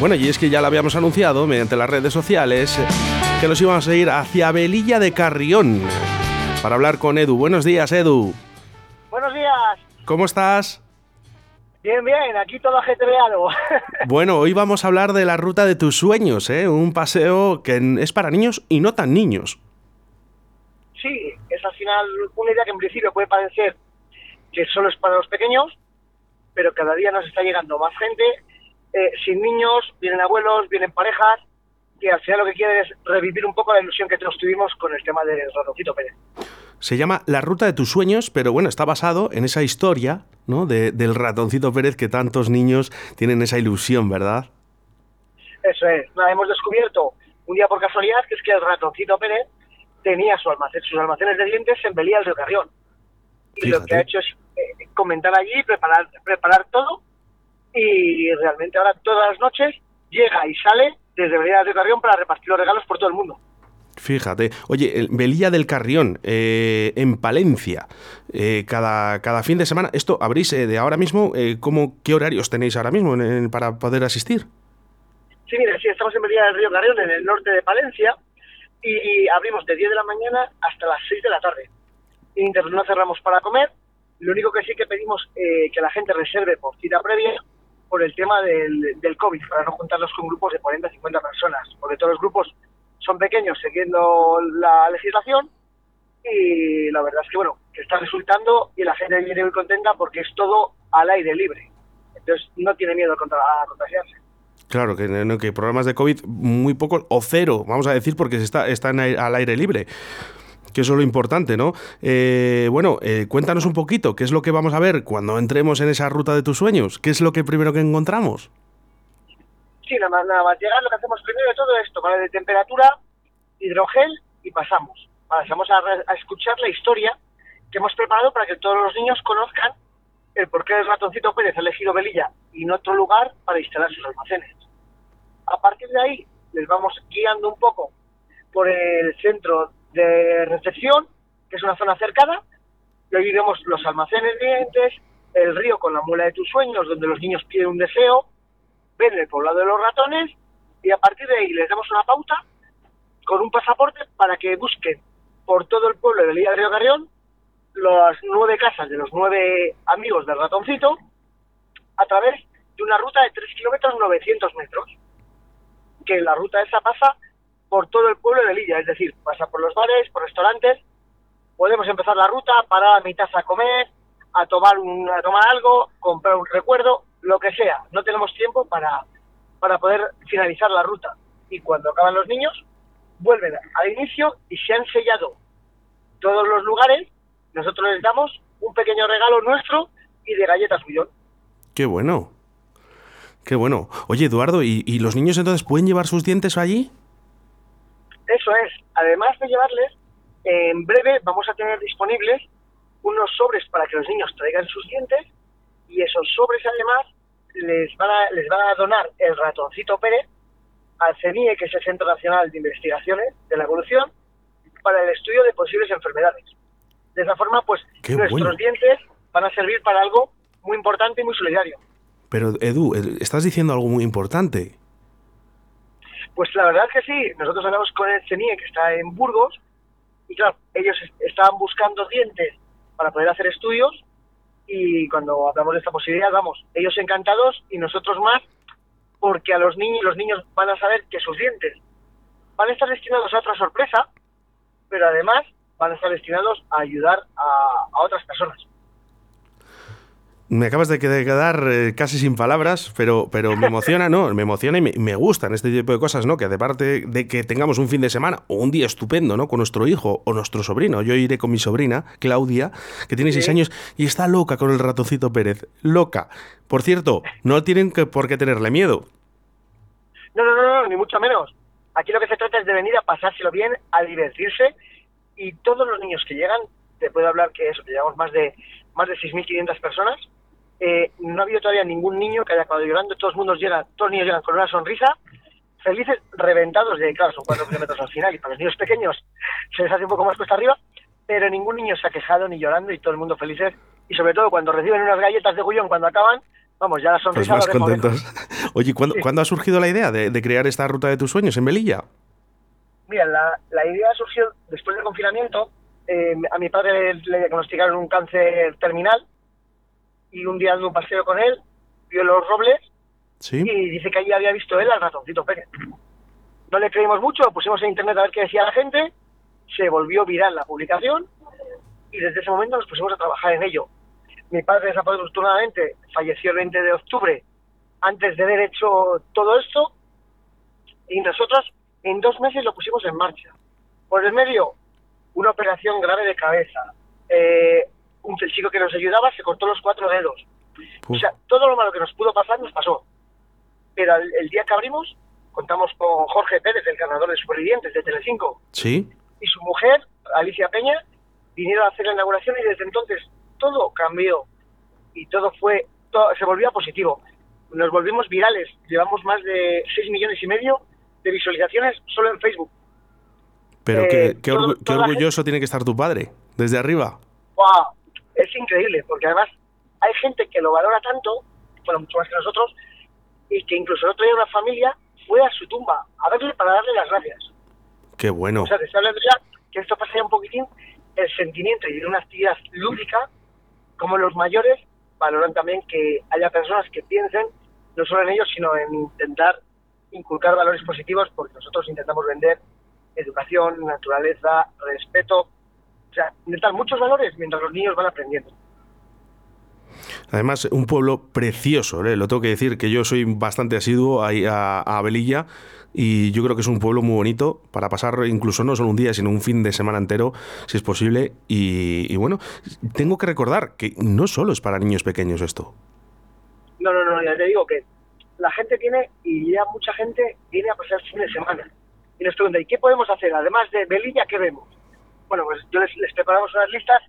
Bueno, y es que ya lo habíamos anunciado mediante las redes sociales que nos íbamos a ir hacia Velilla de Carrión para hablar con Edu. Buenos días, Edu. Buenos días. ¿Cómo estás? Bien, bien, aquí todo ajetreado. Bueno, hoy vamos a hablar de la ruta de tus sueños, ¿eh? Un paseo que es para niños y no tan niños. Sí, es al final una idea que en principio puede parecer que solo es para los pequeños, pero cada día nos está llegando más gente eh, sin niños, vienen abuelos, vienen parejas, que al final lo que quieren es revivir un poco la ilusión que todos tuvimos con el tema del ratoncito Pérez. Se llama La Ruta de tus Sueños, pero bueno, está basado en esa historia ¿no? del ratoncito Pérez que tantos niños tienen esa ilusión, ¿verdad? Eso es. hemos descubierto un día por casualidad que es que el ratoncito Pérez tenía su almacén, sus almacenes de dientes en Belía del Carrión. Y lo que ha hecho es eh, comentar allí, preparar, preparar todo y realmente ahora todas las noches llega y sale desde Belilla del Carrión para repartir los regalos por todo el mundo. Fíjate, oye, el Belilla del Carrión, eh, en Palencia, eh, cada, cada fin de semana, ¿esto abrís eh, de ahora mismo? ¿cómo, ¿Qué horarios tenéis ahora mismo para poder asistir? Sí, mire, sí, estamos en Belilla del Río Carrión, en el norte de Palencia, y, abrimos de 10 de la mañana hasta las 6 de la tarde. Inter no cerramos para comer, lo único que sí que pedimos que la gente reserve por cita previa por el tema del, del COVID, para no juntarnos con grupos de 40 50 personas, porque todos los grupos son pequeños siguiendo la legislación y la verdad es que bueno, que está resultando y la gente viene muy contenta porque es todo al aire libre. Entonces no tiene miedo a contagiarse. Claro, que, que problemas de COVID muy pocos o cero, vamos a decir, porque se está, están al aire libre que eso es lo importante, ¿no? Eh, bueno, eh, cuéntanos un poquito, ¿qué es lo que vamos a ver cuando entremos en esa ruta de tus sueños? ¿Qué es lo que primero que encontramos? Sí, nada más, nada más llegar, lo que hacemos primero de todo esto, tomar de temperatura, hidrogel y pasamos. Pasamos a, escuchar la historia que hemos preparado para que todos los niños conozcan el por qué el ratoncito Pérez ha elegido Velilla y no otro lugar para instalar sus almacenes. A partir de ahí les vamos guiando un poco por el centro de recepción, que es una zona cercana, y ahí vemos los almacenes dientes, el río con la mula de tus sueños, donde los niños piden un deseo, ven el poblado de los ratones, y a partir de ahí les damos una pauta con un pasaporte para que busquen por todo el pueblo de Lía de Río Carrión las nueve casas de los nueve amigos del ratoncito a través de una ruta de 3 kilómetros 900 metros. Que la ruta esa pasa por todo el pueblo de Lilla, es decir, pasa por los bares, por restaurantes, podemos empezar la ruta, parar a mitad a comer, a tomar, un, a tomar algo, comprar un recuerdo, lo que sea. No tenemos tiempo para, para poder finalizar la ruta. Y cuando acaban los niños, vuelven al inicio y se han sellado todos los lugares. Nosotros les damos un pequeño regalo nuestro y de galletas millón. Qué bueno. Qué bueno. Oye, Eduardo, ¿y, ¿y los niños entonces pueden llevar sus dientes allí? Eso es. Además de llevarles, en breve vamos a tener disponibles unos sobres para que los niños traigan sus dientes y esos sobres además les van a, les van a donar el ratoncito Pérez al CENIE, que es el Centro Nacional de Investigaciones de la Evolución, para el estudio de posibles enfermedades. De esa forma, pues nuestros dientes van a servir para algo muy importante y muy solidario. Pero Edu, estás diciendo algo muy importante. Pues la verdad es que sí, nosotros hablamos con el CENIE que está en Burgos y claro, ellos estaban buscando dientes para poder hacer estudios y cuando hablamos de esta posibilidad, vamos, ellos encantados y nosotros más porque a los niños los niños van a saber que sus dientes van a estar destinados a otra sorpresa, pero además van a estar destinados a ayudar a otras personas me acabas de quedar eh, casi sin palabras, pero, pero me emociona, ¿no? Me emociona y me, gustan este tipo de cosas, ¿no? Que aparte de que tengamos un fin de semana o un día estupendo, ¿no? Con nuestro hijo o nuestro sobrino. Yo iré con mi sobrina, Claudia, que tiene seis años y está loca con el ratoncito Pérez. Loca. Por cierto, no tienen que, por qué tenerle miedo. No, no, no, no, ni mucho menos. Aquí lo que se trata es de venir a pasárselo bien, a divertirse y todos los niños que llegan, te puedo hablar que eso, que llevamos más de más de 6.500 personas, eh, no ha habido todavía ningún niño que haya acabado llorando, todos, mundos llegan, todos los niños llegan con una sonrisa, felices, reventados de, claro, son cuatro kilómetros al final, y para los niños pequeños se les hace un poco más cuesta arriba, pero ningún niño se ha quejado ni llorando y todo el mundo felices, y sobre todo cuando reciben unas galletas de gullón cuando acaban, vamos, ya la Pues sonrisa más la dejo contentos. Oye, ¿cuándo, Sí. ¿cuándo ha surgido la idea de, de crear esta ruta de tus sueños en Melilla? Mira, la, la idea surgió después del confinamiento. Eh, a mi padre le diagnosticaron un cáncer terminal y un día de un paseo con él, vio los robles Sí. y dice que allí había visto él al ratoncito Pérez. No le creímos mucho, lo pusimos en internet a ver qué decía la gente, se volvió viral la publicación y desde ese momento nos pusimos a trabajar en ello. Mi padre desafortunadamente falleció el 20 de octubre antes de haber hecho todo esto y nosotros en dos meses lo pusimos en marcha. Por el medio, una operación grave de cabeza. Eh, un el chico que nos ayudaba se cortó los cuatro dedos. O sea, todo lo malo que nos pudo pasar nos pasó. Pero el, el día que abrimos, contamos con Jorge Pérez, el ganador de Supervivientes de Telecinco, Sí. y su mujer, Alicia Peña, vinieron a hacer la inauguración y desde entonces todo cambió y todo fue, todo, se volvió positivo. Nos volvimos virales, llevamos más de 6 millones y medio de visualizaciones solo en Facebook. Pero Eh, qué, orgu- qué orgulloso tiene que estar tu padre, desde arriba. ¡Wow! Es increíble, porque además hay gente que lo valora tanto, bueno, mucho más que nosotros, y que incluso el otro día una familia fue a su tumba a verle para darle las gracias. Qué bueno. O sea, te estoy hablando ya que esto pasa ya un poquitín el sentimiento y una actividad lúdica, como los mayores valoran también que haya personas que piensen no solo en ellos, sino en intentar inculcar valores positivos, porque nosotros intentamos vender educación, naturaleza, respeto, o sea, intentar muchos valores mientras los niños van aprendiendo. Además, un pueblo precioso, ¿eh? lo tengo que decir, que yo soy bastante asiduo ahí a, a Belilla y yo creo que es un pueblo muy bonito para pasar incluso no solo un día, sino un fin de semana entero, si es posible. Y, y bueno, tengo que recordar que no solo es para niños pequeños esto. No, no, no, ya te digo que la gente tiene, y ya mucha gente viene a pasar fin de semana. Y nos pregunta, ¿y qué podemos hacer? Además de Belilla, ¿qué vemos? Bueno, pues yo les, les preparamos unas listas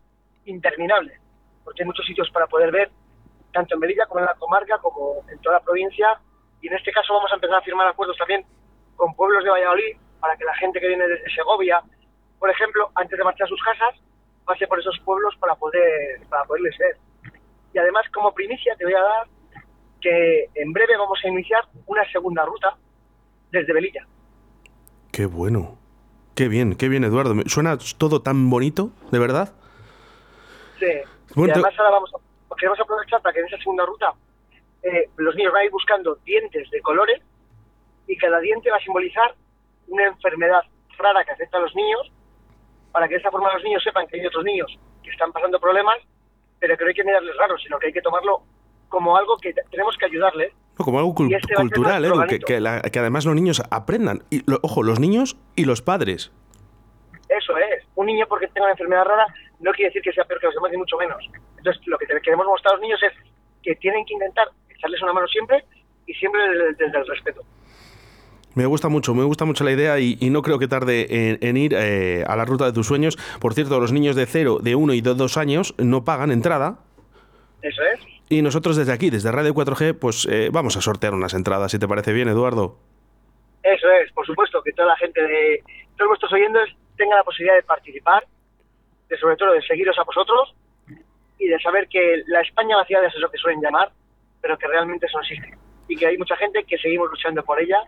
interminables, porque hay muchos sitios para poder ver, tanto en Melilla como en la comarca, como en toda la provincia. Y en este caso vamos a empezar a firmar acuerdos también con pueblos de Valladolid, para que la gente que viene desde Segovia, por ejemplo, antes de marchar a sus casas, pase por esos pueblos para poder para poderles ver. Y además, como primicia, te voy a dar que en breve vamos a iniciar una segunda ruta desde Belilla. Qué bueno. Qué bien, qué bien, Eduardo. Suena todo tan bonito, de verdad. Sí. Bueno, y además ahora vamos a, queremos aprovechar para que en esa segunda ruta eh, los niños van a ir buscando dientes de colores y cada diente va a simbolizar una enfermedad rara que afecta a los niños para que de esa forma los niños sepan que hay otros niños que están pasando problemas pero que no hay que mirarles raro, sino que hay que tomarlo como algo que te- tenemos que ayudarles No, como algo cul- este cultural, Edu, que, granito. que la- que además los niños aprendan. Y, lo- ojo, los niños y los padres. Eso es. Un niño porque tenga una enfermedad rara no quiere decir que sea peor que los demás, ni mucho menos. Entonces, lo que queremos mostrar a los niños es que tienen que intentar echarles una mano siempre y siempre desde, desde el respeto. Me gusta mucho, me gusta mucho la idea y, y no creo que tarde en, en ir eh, a la ruta de tus sueños. Por cierto, los niños de 0, de 1 y de 2 años no pagan entrada. Eso es. Y nosotros desde aquí, desde Radio 4G, pues eh, vamos a sortear unas entradas, si te parece bien, Eduardo. Eso es. Por supuesto que toda la gente de todos vuestros oyentes tenga la posibilidad de participar, de sobre todo de seguiros a vosotros y de saber que la España vacía es eso que suelen llamar, pero que realmente eso existe. Y que hay mucha gente que seguimos luchando por ella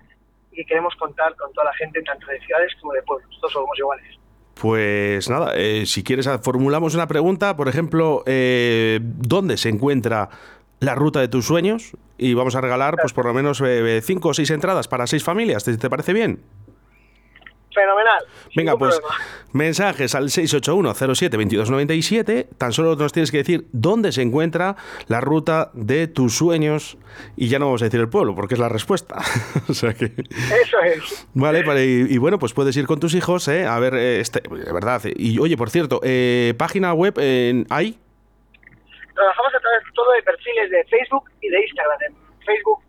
y que queremos contar con toda la gente, tanto de ciudades como de pueblos. Todos somos iguales. Pues nada, eh, si quieres ah, formulamos una pregunta, por ejemplo, eh, ¿dónde se encuentra la ruta de tus sueños? Y vamos a regalar, pues por lo menos 5 o 6 entradas para 6 familias, ¿te, te parece bien? Fenomenal. Venga, pues problema. mensajes al 681-07-2297. Tan solo nos tienes que decir dónde se encuentra la ruta de tus sueños. Y ya no vamos a decir el pueblo, porque es la respuesta. o sea que. Eso es. Vale, vale, y, y bueno, pues puedes ir con tus hijos, ¿eh? A ver, eh, este, de verdad. Y oye, por cierto, eh, página web en ¿hay? Trabajamos a través todo de perfiles de Facebook y de Instagram. En Facebook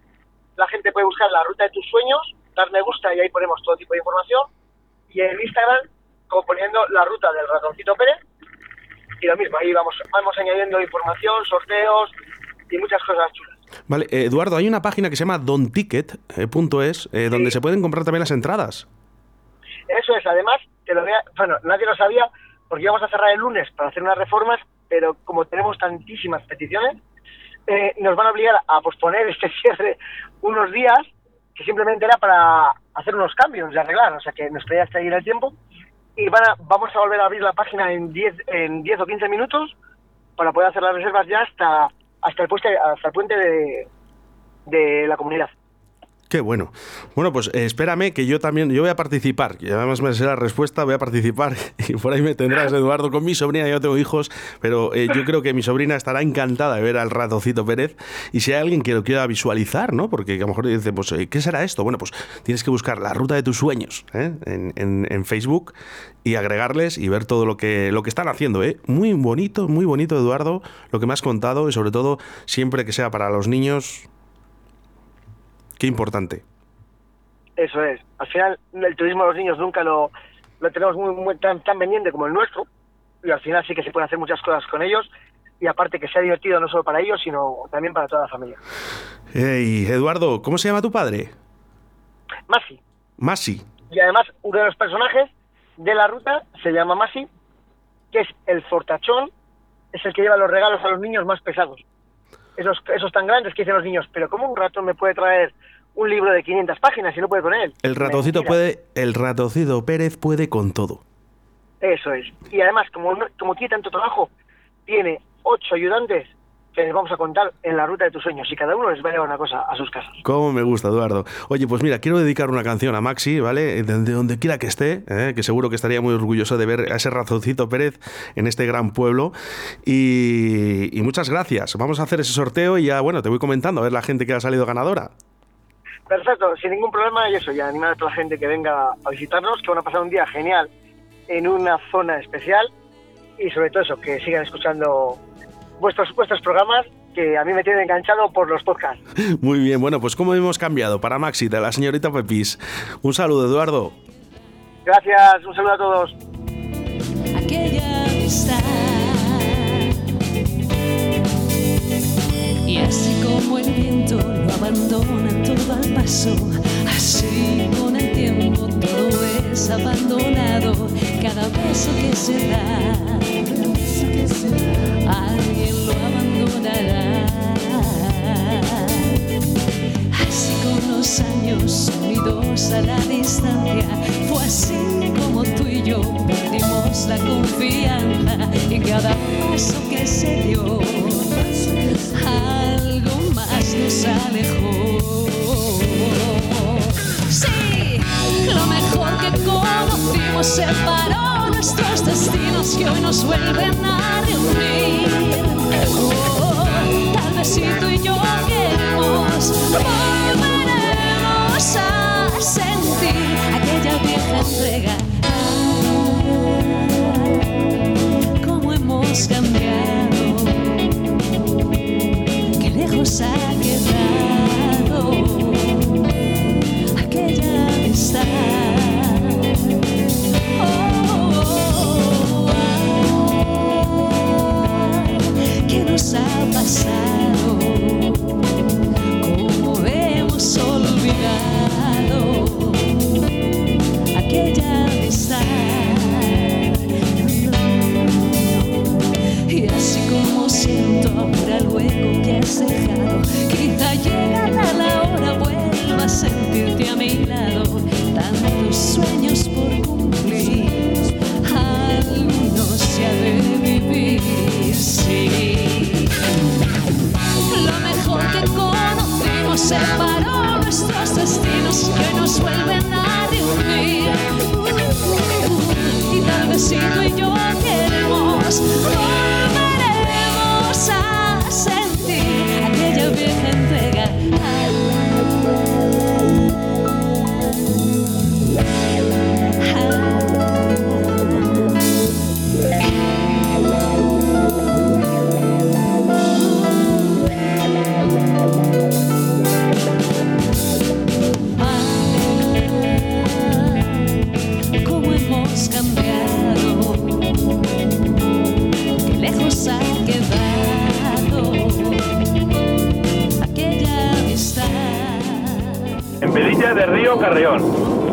la gente puede buscar la ruta de tus sueños, dar me gusta y ahí ponemos todo tipo de información. Y en Instagram, como poniendo la ruta del ratoncito Pérez. Y lo mismo, ahí vamos, vamos añadiendo información, sorteos y muchas cosas chulas. Vale, eh, Eduardo, hay una página que se llama donticket.es, eh, donde se pueden comprar también las entradas. Eso es, además, te lo voy a- bueno, nadie lo sabía porque íbamos a cerrar el lunes para hacer unas reformas, pero como tenemos tantísimas peticiones, eh, nos van a obligar a posponer este cierre unos días, que simplemente era para hacer unos cambios y arreglar, o sea que nos podía seguir el tiempo. Y van a, vamos a volver a abrir la página en 10 en 10 o 15 minutos para poder hacer las reservas ya hasta hasta el puente, hasta el puente de, de la comunidad. Qué bueno. Bueno, pues eh, espérame que yo también, yo voy a participar, y además me sé la respuesta, voy a participar y por ahí me tendrás, Eduardo, con mi sobrina, yo tengo hijos, pero eh, yo creo que mi sobrina estará encantada de ver al ratocito Pérez y si hay alguien que lo quiera visualizar, ¿no? Porque a lo mejor dice, pues, eh, ¿qué será esto? Bueno, pues tienes que buscar la ruta de tus sueños en, en, Facebook y agregarles y ver todo lo que, lo que están haciendo, ¿eh? Muy bonito, muy bonito, Eduardo, lo que me has contado y sobre todo, siempre que sea para los niños, Qué importante. Eso es. Al final, el turismo de los niños nunca lo, lo tenemos muy, tan, tan pendiente como el nuestro. Y al final sí que se pueden hacer muchas cosas con ellos. Y aparte que sea divertido no solo para ellos, sino también para toda la familia. Hey, Eduardo, ¿cómo se llama tu padre? Masi. Masi. Y además, uno de los personajes de la ruta se llama Masi, que es el fortachón, es el que lleva los regalos a los niños más pesados esos, esos tan grandes que dicen los niños, pero ¿cómo un ratón me puede traer un libro de 500 páginas y no puede con él? El ratoncito puede, el ratoncito Pérez puede con todo. Eso es. Y además, como, como tiene tanto trabajo, tiene ocho ayudantes les vamos a contar en la ruta de tus sueños y cada uno les va a llevar una cosa a sus casas. Cómo me gusta, Eduardo. Oye, pues mira, quiero dedicar una canción a Maxi, ¿vale? De, donde quiera que esté, ¿eh? que seguro que estaría muy orgulloso de ver a ese razoncito Pérez en este gran pueblo. Y, muchas gracias. Vamos a hacer ese sorteo y ya, bueno, te voy comentando a ver la gente que ha salido ganadora. Perfecto, sin ningún problema y eso, ya animar a toda la gente que venga a visitarnos, que van a pasar un día genial en una zona especial y sobre todo eso, que sigan escuchando vuestros, vuestros programas que a mí me tienen enganchado por los podcasts. Muy bien, bueno, pues como hemos cambiado para Maxi, de la señorita Pepis. Un saludo, Eduardo. Gracias, un saludo a todos. Aquella Y así como el viento lo abandona todo al paso, así con el tiempo todo es abandonado, cada beso que se da alguien lo abandonará. Así con los años unidos a la distancia, fue así como tú y yo perdimos la confianza y cada paso que se dio, algo más nos alejó. Sí, lo mejor que conocimos separó nuestros destinos que hoy nos vuelven a reunir. Si tú y yo queremos, volveremos a sentir aquella vieja entrega. She's with your de